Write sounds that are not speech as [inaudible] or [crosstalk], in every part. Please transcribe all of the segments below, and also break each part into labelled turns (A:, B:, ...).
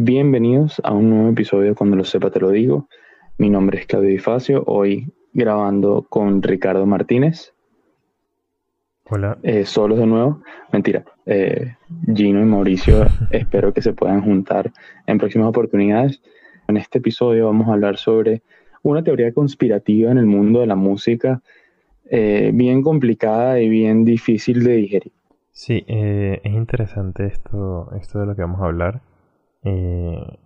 A: Bienvenidos a un nuevo episodio Cuando lo sepa te lo digo. Mi nombre es Claudio Difacio, hoy grabando con Ricardo Martínez.
B: Hola.
A: Eh, solos de nuevo. Mentira. Eh, Gino y Mauricio [laughs] espero que se puedan juntar en próximas oportunidades. En este episodio vamos a hablar sobre una teoría conspirativa en el mundo de la música eh, bien complicada y bien difícil de digerir.
B: Sí, es interesante esto, esto de lo que vamos a hablar eh,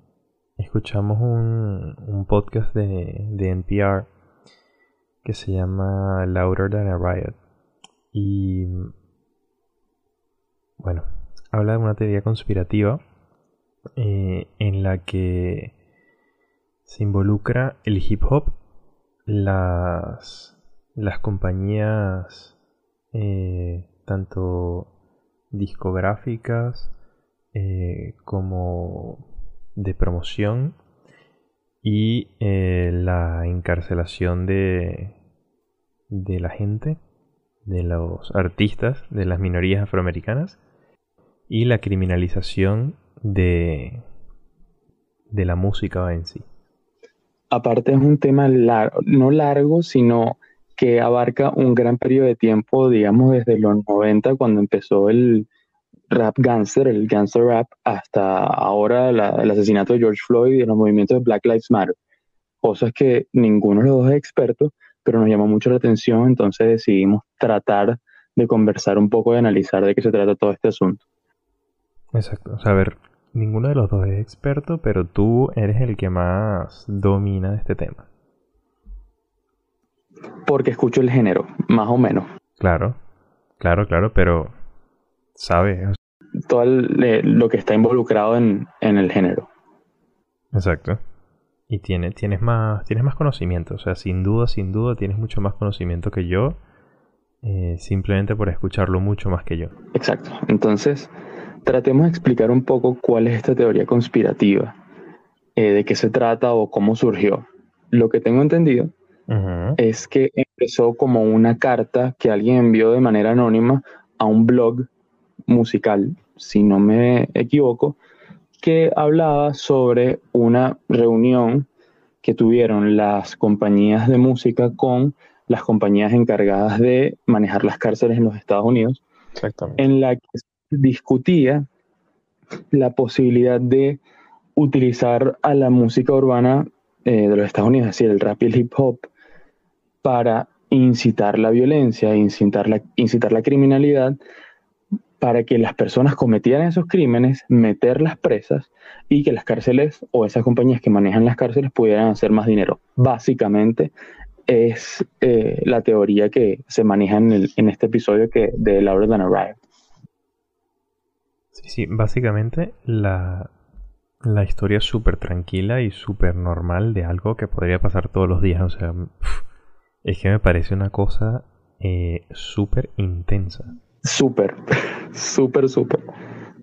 B: escuchamos un, podcast de, NPR que se llama Louder Than a Riot. Y bueno, habla de una teoría conspirativa eh, en la que se involucra el hip hop, las, las compañías eh, tanto discográficas, eh, como de promoción y eh, la encarcelación de, de la gente, de los artistas, de las minorías afroamericanas y la criminalización de, de la música en sí.
A: Aparte es un tema no largo, sino que abarca un gran periodo de tiempo, digamos desde los 90, cuando empezó el, rap gangster, el gangster rap, hasta ahora el asesinato de George Floyd y los movimientos de Black Lives Matter. Cosas que ninguno de los dos es experto, pero nos llamó mucho la atención, entonces decidimos tratar de conversar un poco y analizar de qué se trata todo este asunto.
B: Exacto, o sea, a ver, ninguno de los dos es experto, pero tú eres el que más domina de este tema.
A: Porque escucho el género, más o menos.
B: Claro, claro, claro, pero sabes,
A: todo lo que está involucrado en, el género.
B: Exacto. Y tiene, tienes, más, tienes más conocimiento, o sea, sin duda, sin duda, tienes mucho más conocimiento que yo, eh, simplemente por escucharlo mucho más que yo.
A: Exacto. Entonces, tratemos de explicar un poco cuál es esta teoría conspirativa, eh, de qué se trata o cómo surgió. Lo que tengo entendido es que empezó como una carta que alguien envió de manera anónima a un blog musical si no me equivoco, que hablaba sobre una reunión que tuvieron las compañías de música con las compañías encargadas de manejar las cárceles en los Estados Unidos, en la que discutía la posibilidad de utilizar a la música urbana eh, de los Estados Unidos, es decir, el rap y el hip hop, para incitar la violencia, incitar la, incitar la criminalidad para que las personas cometieran esos crímenes, meterlas presas y que las cárceles o esas compañías que manejan las cárceles pudieran hacer más dinero. Básicamente es eh, la teoría que se maneja en, este episodio que, de Laura Than Arrive.
B: Sí, sí, básicamente la, historia es súper tranquila y súper normal de algo que podría pasar todos los días. O sea, es que me parece una cosa eh, súper intensa.
A: Súper, súper, súper.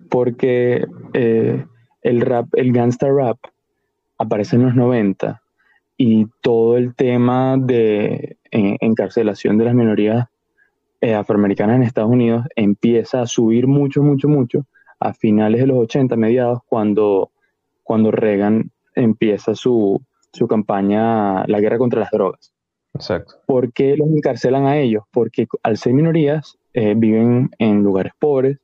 A: Porque eh, el rap, el gangsta rap, aparece en los 90 y todo el tema de eh, encarcelación de las minorías eh, afroamericanas en Estados Unidos empieza a subir mucho, mucho, mucho a finales de los 80, mediados, cuando, cuando Reagan empieza su, su campaña, la guerra contra las drogas.
B: Exacto.
A: ¿Por qué los encarcelan a ellos? Porque al ser minorías eh, viven en lugares pobres,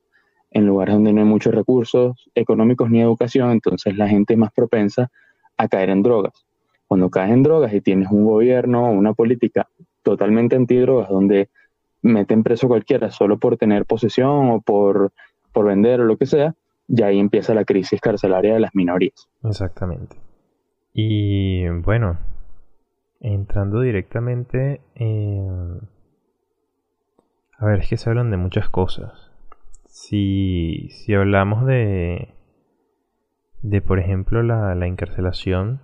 A: en lugares donde no hay muchos recursos económicos ni educación, entonces la gente es más propensa a caer en drogas. Cuando caes en drogas y tienes un gobierno o una política totalmente antidrogas donde meten preso a cualquiera solo por tener posesión o por, por vender o lo que sea, ya ahí empieza la crisis carcelaria de las minorías.
B: Exactamente. Y bueno, entrando directamente en a ver, es que se hablan de muchas cosas. Si, si hablamos de, de, por ejemplo, la, la encarcelación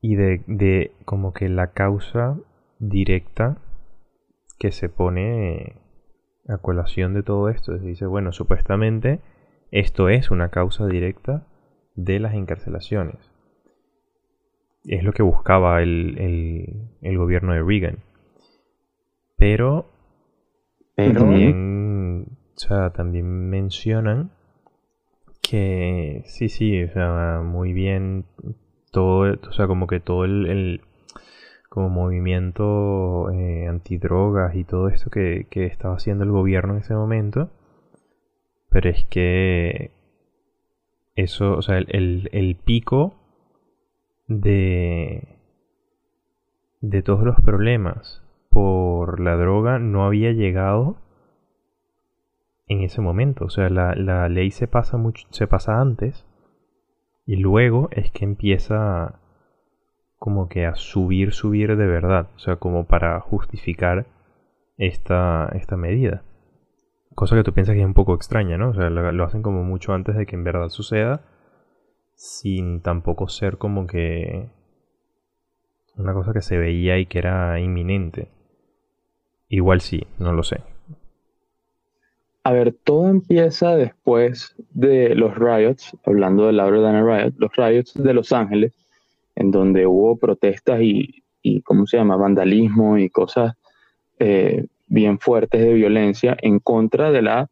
B: y de, de como que la causa directa que se pone a colación de todo esto. Se dice, bueno, supuestamente esto es una causa directa de las encarcelaciones. Es lo que buscaba el, el, el gobierno de Reagan. Pero, también, también mencionan Que sí, sí, o sea, muy bien todo, o sea, como que todo el, como movimiento eh, antidrogas y todo esto que, estaba haciendo el gobierno en ese momento. Pero es que eso, o sea, el, el pico de, de todos los problemas por la droga no había llegado en ese momento. O sea, la, la ley se pasa, mucho, se pasa antes y luego es que empieza como que a subir, subir de verdad. O sea, como para justificar esta, esta medida. Cosa que tú piensas que es un poco extraña, ¿no? O sea, lo, hacen como mucho antes de que en verdad suceda. Sin tampoco ser como que una cosa que se veía y que era inminente. Igual sí, no lo sé.
A: A ver, todo empieza después de los riots, hablando del Dana Riot, los riots de Los Ángeles, en donde hubo protestas y, y ¿cómo se llama?, vandalismo y cosas eh, bien fuertes de violencia en contra de la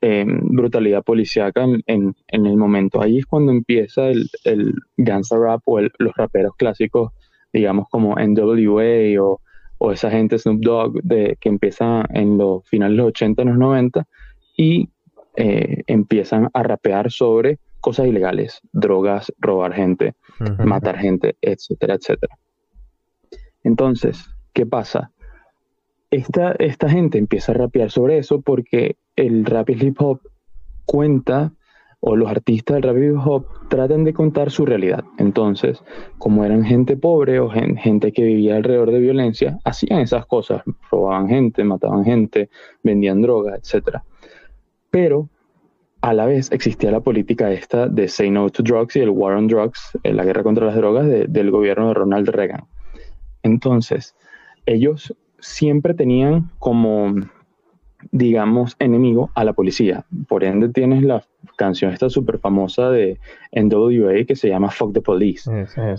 A: eh, brutalidad policíaca en, en, el momento. Ahí es cuando empieza el, el Rap o los raperos clásicos, digamos como NWA o, o esa gente Snoop Dogg de, que empieza en los finales de los 80, los 90 y eh, empiezan a rapear sobre cosas ilegales, drogas, robar gente, matar gente, etcétera, etcétera. Entonces, ¿qué pasa? Esta, esta gente empieza a rapear sobre eso porque el rap y hip hop cuenta, o los artistas del rap y hop tratan de contar su realidad. Entonces, como eran gente pobre o gente que vivía alrededor de violencia, hacían esas cosas, robaban gente, mataban gente, vendían drogas, etcétera. Pero a la vez existía la política esta de Say No to Drugs y el War on Drugs, eh, la guerra contra las drogas del gobierno de Ronald Reagan. Entonces, ellos siempre tenían como, digamos, enemigo a la policía. Por ende, tienes la canción esta súper famosa de NWA que se llama Fuck the Police,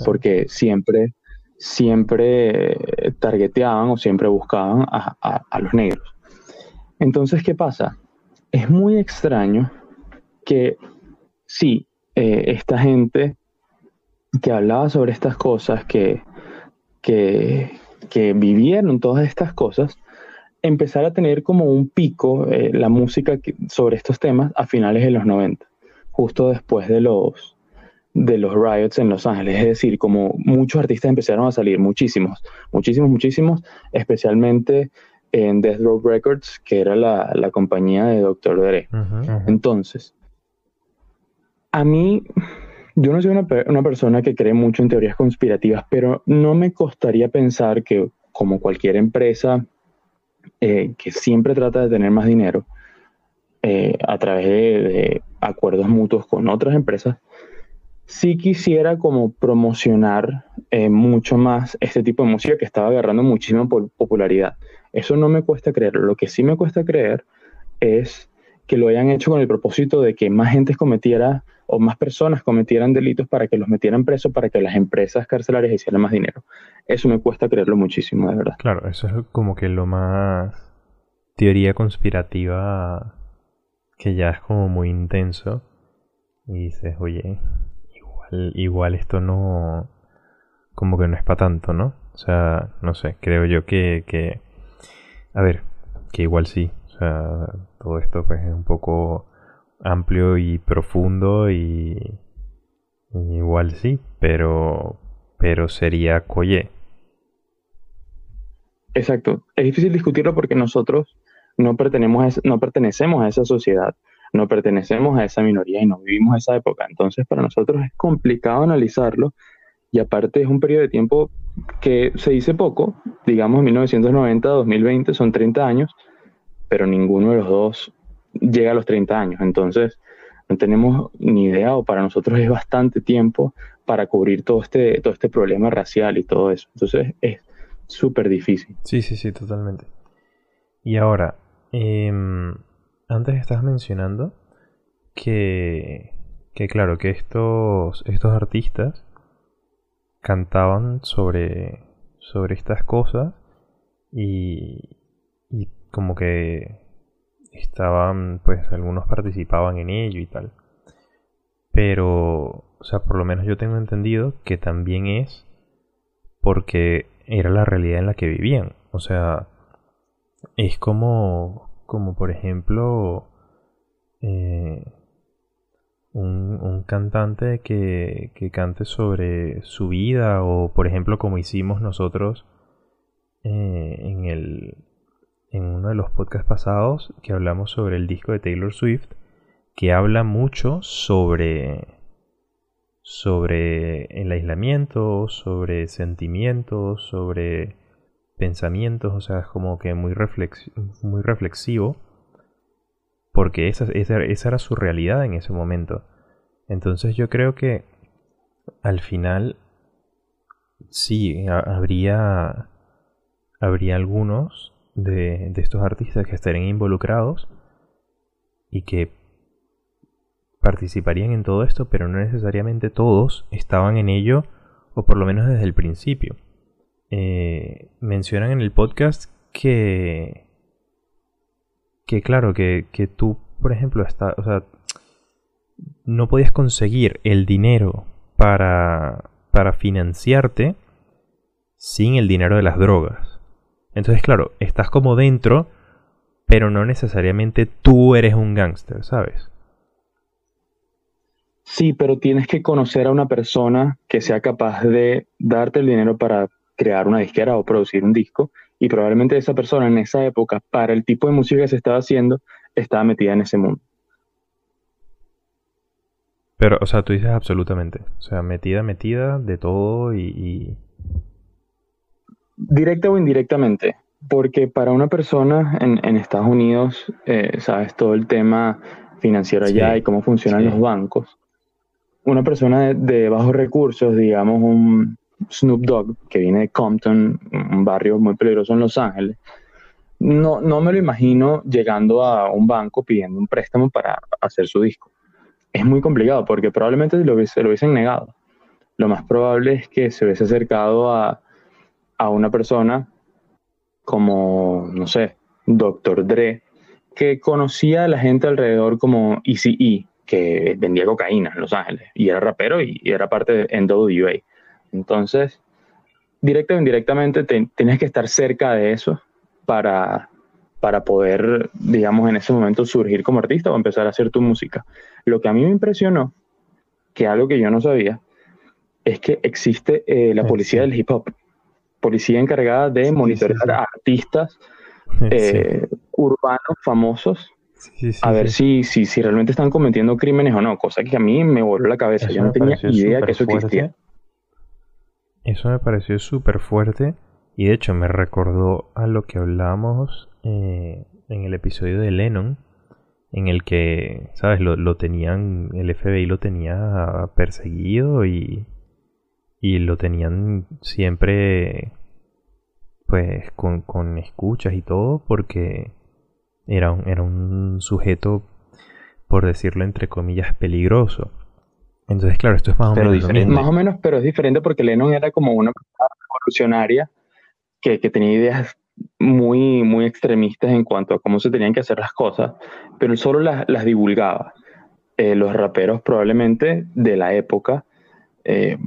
A: porque siempre, siempre targeteaban o siempre buscaban a los negros. Entonces, ¿qué pasa? Es muy extraño que sí, eh, esta gente que hablaba sobre estas cosas, que, que, vivieron todas estas cosas, empezar a tener como un pico eh, la música sobre estos temas a finales de los 90, justo después de los, de los riots en Los Ángeles. Es decir, como muchos artistas empezaron a salir, muchísimos, muchísimos, muchísimos, especialmente en Death Row Records, que era la, compañía de Dr. Dre. Entonces, a mí, yo no soy una, persona que cree mucho en teorías conspirativas, pero no me costaría pensar que como cualquier empresa eh, que siempre trata de tener más dinero eh, a través de, acuerdos mutuos con otras empresas, sí quisiera como promocionar eh, mucho más este tipo de música que estaba agarrando muchísima popularidad. Eso no me cuesta creer. Lo que sí me cuesta creer es que lo hayan hecho con el propósito de que más gente cometiera o más personas cometieran delitos para que los metieran presos, para que las empresas carcelarias hicieran más dinero. Eso me cuesta creerlo muchísimo, de verdad.
B: Claro, eso es como que lo más teoría conspirativa que ya es como muy intenso. Y dices, oye, igual, igual esto no, como que no es para tanto, ¿no? O sea, no sé, creo yo que, que, a ver, que igual sí, todo esto pues es un poco amplio y profundo y, igual sí, pero, pero sería Coye.
A: Exacto. Es difícil discutirlo porque nosotros no pertenecemos, a, no pertenecemos a esa sociedad, no pertenecemos a esa minoría y no vivimos esa época. Entonces, para nosotros es complicado analizarlo y aparte es un periodo de tiempo que se dice poco, digamos 1990-2020, son 30 años, pero ninguno de los dos llega a los 30 años. Entonces, no tenemos ni idea o para nosotros es bastante tiempo para cubrir todo este, todo este problema racial y todo eso. Entonces, es súper difícil.
B: Sí, sí, sí, totalmente. Y ahora, em, antes estás mencionando que, que claro, que estos, estos artistas cantaban sobre, sobre estas cosas y, y como que estaban, pues algunos participaban en ello y tal. Pero, o sea, por lo menos yo tengo entendido que también es porque era la realidad en la que vivían. O sea, es como, como por ejemplo, eh, un, cantante que, que, cante sobre su vida o, por ejemplo, como hicimos nosotros eh, en, el, en uno de los podcasts pasados que hablamos sobre el disco de Taylor Swift, que habla mucho sobre sobre el aislamiento, sobre sentimientos, sobre pensamientos, o sea, es como que muy, muy reflexivo, porque esa, esa, era su realidad en ese momento. Entonces yo creo que al final sí, habría, habría algunos de, estos artistas que estarían involucrados y que participarían en todo esto, pero no necesariamente todos estaban en ello, o por lo menos desde el principio. Eh, mencionan en el podcast que, que claro, que, que tú, por ejemplo, está, o sea, no podías conseguir el dinero para, para financiarte sin el dinero de las drogas. Entonces, claro, estás como dentro, pero no necesariamente tú eres un gángster, ¿sabes?
A: Sí, pero tienes que conocer a una persona que sea capaz de darte el dinero para crear una disquera o producir un disco. Y probablemente esa persona en esa época, para el tipo de música que se estaba haciendo, estaba metida en ese mundo.
B: Pero, o sea, tú dices absolutamente. O sea, metida, metida de todo y.
A: Directa o indirectamente. Porque para una persona en, Estados Unidos, eh, sabes, todo el tema financiero allá y cómo funcionan los bancos una persona de, bajos recursos, digamos un Snoop Dogg, que viene de Compton, un barrio muy peligroso en Los Ángeles, no, no me lo imagino llegando a un banco pidiendo un préstamo para hacer su disco. Es muy complicado porque probablemente lo, se lo hubiesen negado. Lo más probable es que se hubiese acercado a, a una persona como, no sé, Dr. Dre, que conocía a la gente alrededor como ECE, que vendía cocaína en Los Ángeles y era rapero y, era parte de NWA. Entonces, directa o indirectamente tienes que estar cerca de eso para, para poder, digamos, en ese momento surgir como artista o empezar a hacer tu música. Lo que a mí me impresionó, que algo que yo no sabía, es que existe eh, la policía del hip hop, policía encargada de monitorear a artistas eh, urbanos famosos a ver si, si, si realmente están cometiendo crímenes o no, cosa que a mí me voló la cabeza. Yo no tenía idea que eso existía.
B: Eso me pareció súper fuerte y de hecho me recordó a lo que hablábamos eh, en el episodio de Lennon, en el que, ¿sabes? Lo, lo, tenían, el FBI lo tenía perseguido y, y lo tenían siempre, pues, con, con escuchas y todo, porque era un, era un sujeto, por decirlo entre comillas, peligroso. Entonces, claro, esto es más o menos diferente.
A: Más o menos, pero es diferente porque Lennon era como una persona revolucionaria que, que, tenía ideas muy, muy extremistas en cuanto a cómo se tenían que hacer las cosas, pero él solo las, las divulgaba. Eh, los raperos probablemente de la época, eh,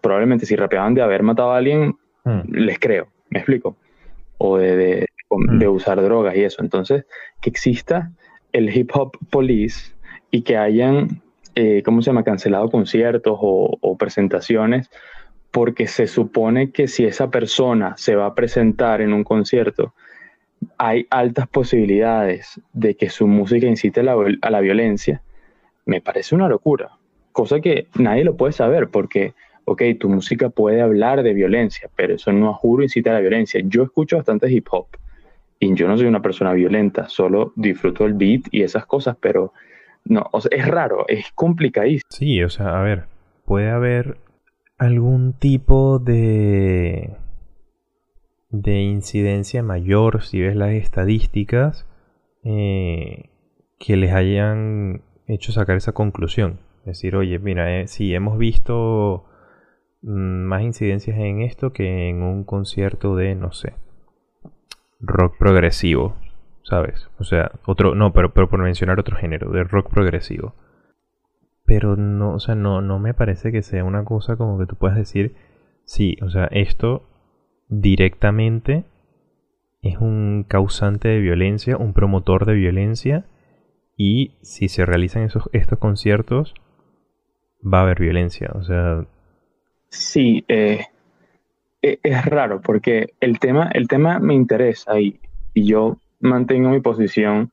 A: probablemente si rapeaban de haber matado a alguien, hmm. les creo, me explico. O de, de mm. usar drogas y eso. Entonces, que exista el hip hop police y que hayan, eh, ¿cómo se llama?, cancelado conciertos o, presentaciones, porque se supone que si esa persona se va a presentar en un concierto, hay altas posibilidades de que su música incite a la, a la violencia, me parece una locura. Cosa que nadie lo puede saber porque ok, tu música puede hablar de violencia, pero eso no juro incita a la violencia. Yo escucho bastante hip hop y yo no soy una persona violenta, solo disfruto el beat y esas cosas, pero no, o sea, es raro, es complicadísimo.
B: Sí, o sea, a ver, puede haber algún tipo de de incidencia mayor si ves las estadísticas eh, que les hayan hecho sacar esa conclusión. Es decir, oye, mira, eh, sí, hemos visto más incidencias en esto que en un concierto de, no sé, rock progresivo, ¿sabes? O sea, otro, no, pero, pero por mencionar otro género, de rock progresivo. pero no, o sea, no, no me parece que sea una cosa como que tú puedas decir, sí, o sea, esto directamente es un causante de violencia, un promotor de violencia, y si se realizan esos, estos conciertos, va a haber violencia, o sea...
A: Sí, eh, e, es raro porque el tema, el tema me interesa y, yo mantengo mi posición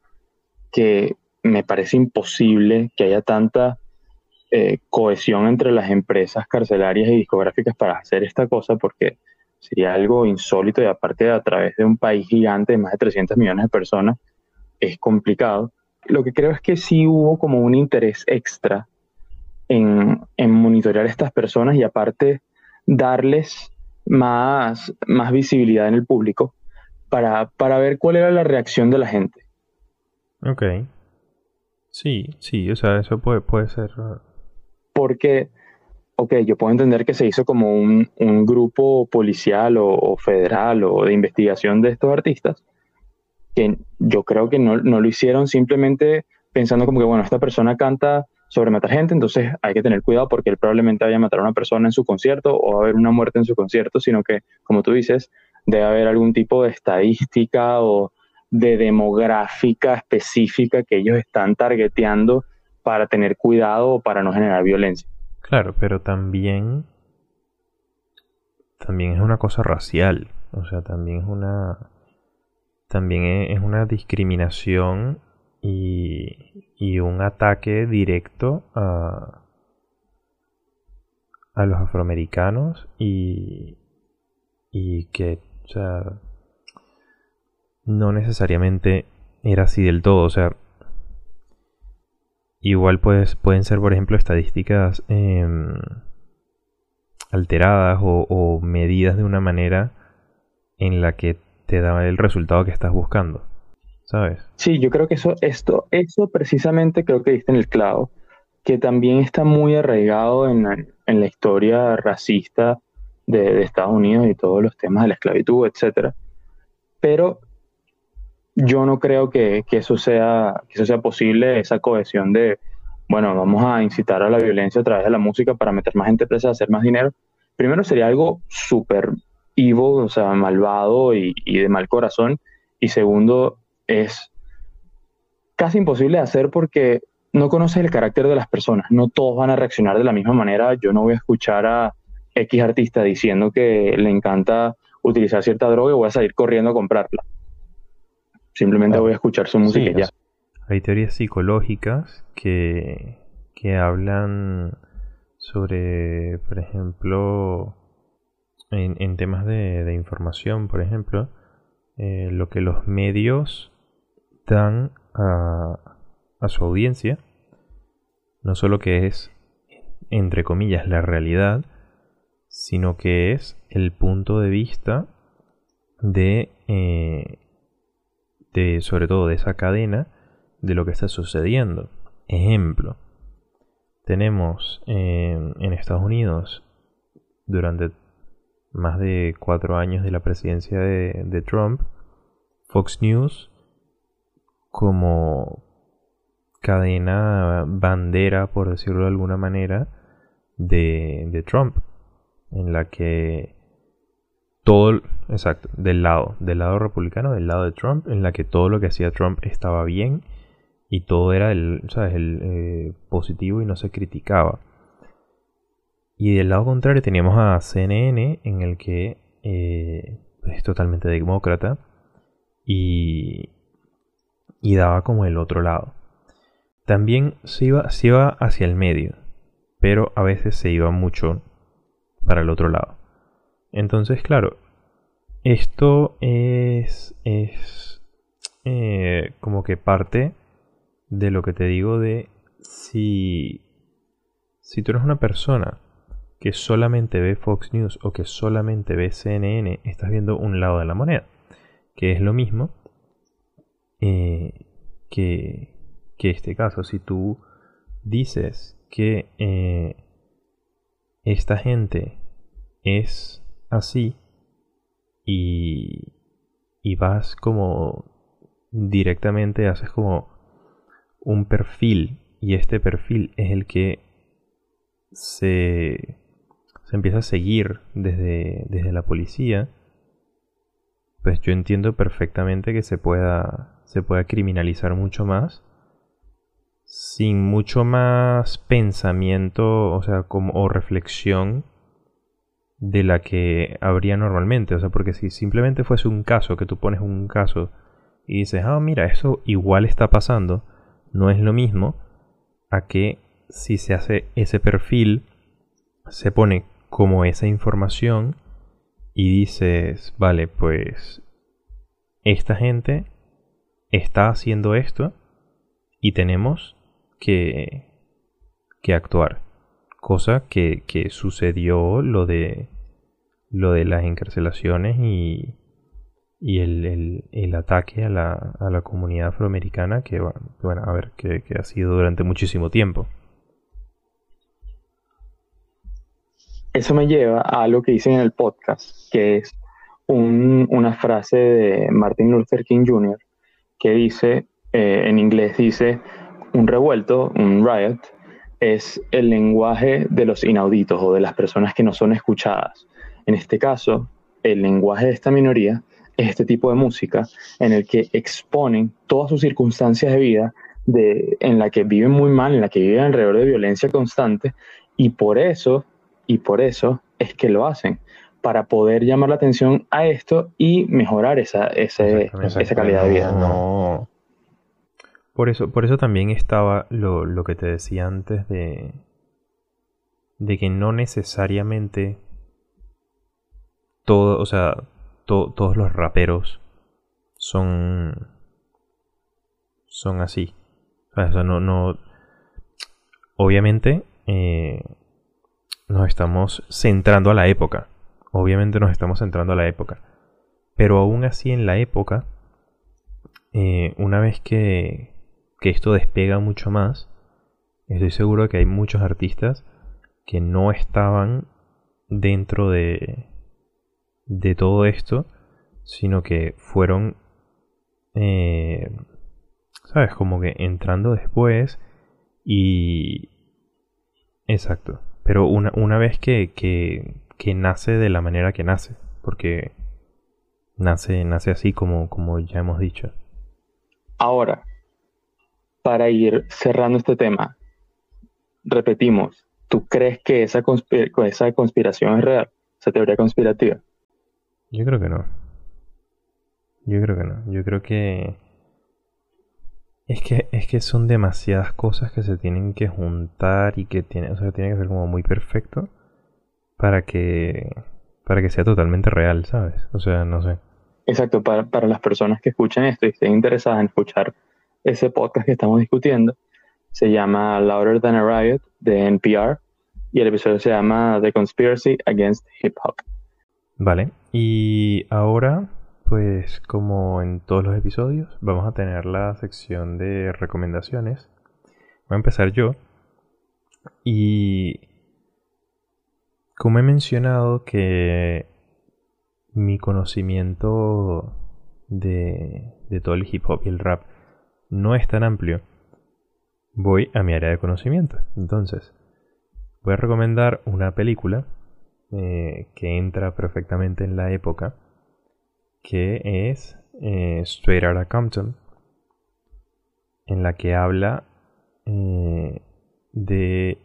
A: que me parece imposible que haya tanta eh, cohesión entre las empresas carcelarias y discográficas para hacer esta cosa porque sería algo insólito y aparte a través de un país gigante de más de 300 millones de personas es complicado. Lo que creo es que sí hubo como un interés extra en, en monitorear a estas personas y aparte darles más, más visibilidad en el público para, para ver cuál era la reacción de la gente.
B: Ok. Sí, sí, o sea, eso puede, puede ser.
A: Porque, ok, yo puedo entender que se hizo como un, un grupo policial o, federal o de investigación de estos artistas, que yo creo que no, no lo hicieron simplemente pensando como que, bueno, esta persona canta sobre matar gente, entonces hay que tener cuidado porque él probablemente vaya a matar a una persona en su concierto o va a haber una muerte en su concierto, sino que, como tú dices, debe haber algún tipo de estadística o de demográfica específica que ellos están targeteando para tener cuidado o para no generar violencia.
B: Claro, pero también también es una cosa racial, o sea, también es una también es una discriminación y, un ataque directo a, a los afroamericanos y, y que, o sea, no necesariamente era así del todo, o sea, igual pues, pueden ser, por ejemplo, estadísticas em, alteradas o, o medidas de una manera en la que te da el resultado que estás buscando. ¿Sabes?
A: Sí, yo creo que eso, esto, eso precisamente creo que diste en el clavo, que también está muy arraigado en, la historia racista de, Estados Unidos y todos los temas de la esclavitud, etcétera. Pero yo no creo que, eso sea, que eso sea posible, esa cohesión de, bueno, vamos a incitar a la violencia a través de la música para meter más gente presa, hacer más dinero. Primero sería algo súper evil, o sea, malvado y, y de mal corazón. Y segundo, es casi imposible de hacer porque no conoces el carácter de las personas. No todos van a reaccionar de la misma manera. Yo no voy a escuchar a X artista diciendo que le encanta utilizar cierta droga y voy a salir corriendo a comprarla. Simplemente voy a escuchar su música y ya.
B: Hay teorías psicológicas que, que hablan sobre, por ejemplo, en, temas de, información, por ejemplo, eh, lo que los medios dan a, su audiencia, no solo que es, entre comillas, la realidad, sino que es el punto de vista de, eh, de, sobre todo de esa cadena, de lo que está sucediendo. Ejemplo, tenemos en Estados Unidos durante más de cuatro años de la presidencia de Trump, Fox News como cadena bandera, por decirlo de alguna manera, de, Trump, en la que todo, exacto, del lado, del lado republicano, del lado de Trump, en la que todo lo que hacía Trump estaba bien y todo era el, el eh, positivo y no se criticaba. Y del lado contrario teníamos a CNN, en el que eh, es totalmente demócrata y, y daba como el otro lado. También se iba, se iba hacia el medio, pero a veces se iba mucho para el otro lado. Entonces, claro, esto es, es eh, como que parte de lo que te digo de si, si tú eres una persona que solamente ve Fox News o que solamente ve CNN, estás viendo un lado de la moneda, que es lo mismo eh, que, este caso. Si tú dices que eh, esta gente es así y, y vas como directamente, haces como un perfil y este perfil es el que se, se empieza a seguir desde, desde la policía, pues yo entiendo perfectamente que se pueda, se pueda criminalizar mucho más sin mucho más pensamiento, o sea, como o reflexión de la que habría normalmente, o sea, porque si simplemente fuese un caso, que tú pones un caso y dices, ah, mira, eso igual está pasando, no es lo mismo a que si se hace ese perfil, se pone como esa información y dices, vale, pues esta gente está haciendo esto y tenemos que, que actuar. Cosa que, que, sucedió lo de, lo de las encarcelaciones y, y el, el, ataque a la, a la, comunidad afroamericana que, bueno, a ver, que, que ha sido durante muchísimo tiempo.
A: Eso me lleva a lo que dicen en el podcast, que es un, una frase de Martin Luther King Jr., que dice, eh, en inglés dice, un revuelto, un riot, es el lenguaje de los inauditos o de las personas que no son escuchadas. En este caso, el lenguaje de esta minoría es este tipo de música en el que exponen todas sus circunstancias de vida de, en la que viven muy mal, en la que viven alrededor de violencia constante y por eso, y por eso es que lo hacen, para poder llamar la atención a esto y mejorar esa, esa calidad de vida.
B: No, por eso, por eso también estaba lo, lo que te decía antes de, de que no necesariamente todo, o sea, todos los raperos son son así. O sea, no, no, obviamente eh, nos estamos centrando a la época. Obviamente nos estamos centrando a la época. Pero aún así en la época, eh, una vez que, que esto despega mucho más, estoy seguro de que hay muchos artistas que no estaban dentro de, de todo esto, sino que fueron, eh, ¿sabes? Como que entrando después y... Exacto. Pero una, una vez que, que, que, nace de la manera que nace, porque nace, nace así como, como ya hemos dicho.
A: Ahora, para ir cerrando este tema, repetimos, ¿tú crees que esa, esa conspiración es real? ¿Esa teoría conspirativa?
B: Yo creo que no. Yo creo que no. Yo creo que... Es que, es que son demasiadas cosas que se tienen que juntar y que tiene, o sea, tiene que ser como muy perfecto para que, para que sea totalmente real, ¿sabes? O sea, no sé.
A: Exacto, para, para las personas que escuchen esto y estén interesadas en escuchar ese podcast que estamos discutiendo. Se llama Louder Than a Riot de NPR y el episodio se llama The Conspiracy Against Hip Hop.
B: Vale, y ahora, pues como en todos los episodios, vamos a tener la sección de recomendaciones. Voy a empezar yo. Y como he mencionado que mi conocimiento de, todo el hip hop y el rap no es tan amplio, voy a mi área de conocimiento. Entonces, voy a recomendar una película eh, que entra perfectamente en la época, que es eh, Straight Outta Compton, en la que habla eh, de...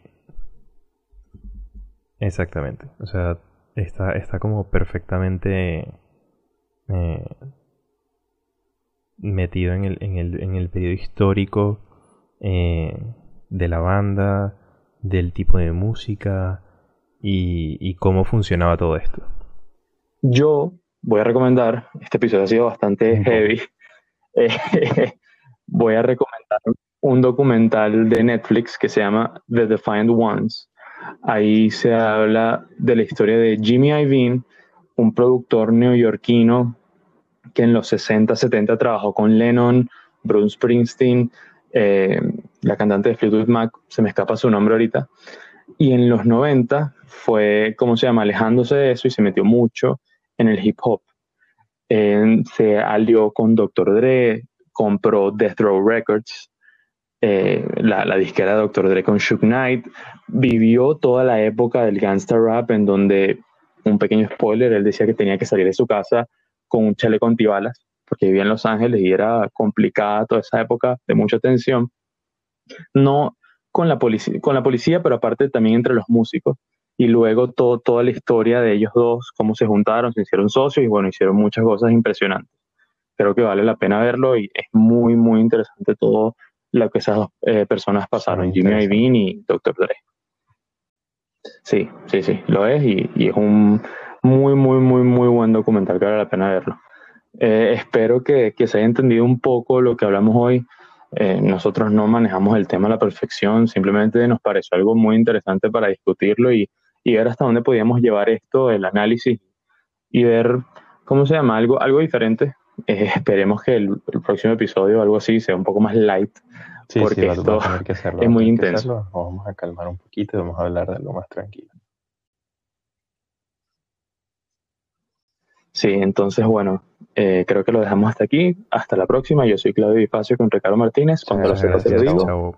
B: Exactamente, o sea, está, está como perfectamente metido en el, en el, en el periodo histórico eh, de la banda, del tipo de música y, cómo funcionaba todo esto.
A: Yo voy a recomendar, este episodio ha sido bastante heavy, [laughs] eh, voy a recomendar un documental de Netflix que se llama The Defiant Ones. Ahí se habla de la historia de Jimmy Iovine, un productor neoyorquino que en los 60, 70 trabajó con Lennon, Bruce Springsteen, eh, la cantante de Fleetwood Mac, se me escapa su nombre ahorita, y en los 90 fue, ¿cómo se llama?, alejándose de eso y se metió mucho en el hip hop. se alió con Dr. Dre, compró Death Row Records, eh, la, la, disquera de Dr. Dre con Shook Knight, vivió toda la época del gangster rap en donde, un pequeño spoiler, él decía que tenía que salir de su casa con un chaleco antibalas, porque vivía en Los Ángeles y era complicada toda esa época de mucha tensión. No con la policía, con la policía pero aparte también entre los músicos. Y luego todo, toda la historia de ellos dos, cómo se juntaron, se hicieron socios y bueno, hicieron muchas cosas impresionantes. Creo que vale la pena verlo y es muy, muy interesante todo lo que esas dos eh, personas pasaron, Jimmy Iovine y Dr. Dre. Sí, sí, sí, lo es y, es un muy, muy, muy, muy buen documental que vale la pena verlo. Eh, espero que, se haya entendido un poco lo que hablamos hoy. Eh, nosotros no manejamos el tema a la perfección, simplemente nos pareció algo muy interesante para discutirlo y, y ver hasta dónde podíamos llevar esto, el análisis y ver, ¿cómo se llama? Algo, algo diferente. Esperemos que el, el, próximo episodio o algo así sea un poco más light
B: Sí, porque sí, esto a tener que hacerlo. [laughs]
A: es muy intenso.
B: Vamos a calmar un poquito y vamos a hablar de algo más tranquilo.
A: Sí, entonces, bueno, eh, creo que lo dejamos hasta aquí. Hasta la próxima. Yo soy Claudio Bifacio con Ricardo Martínez. Cuando lo sepas, te lo digo. Chao.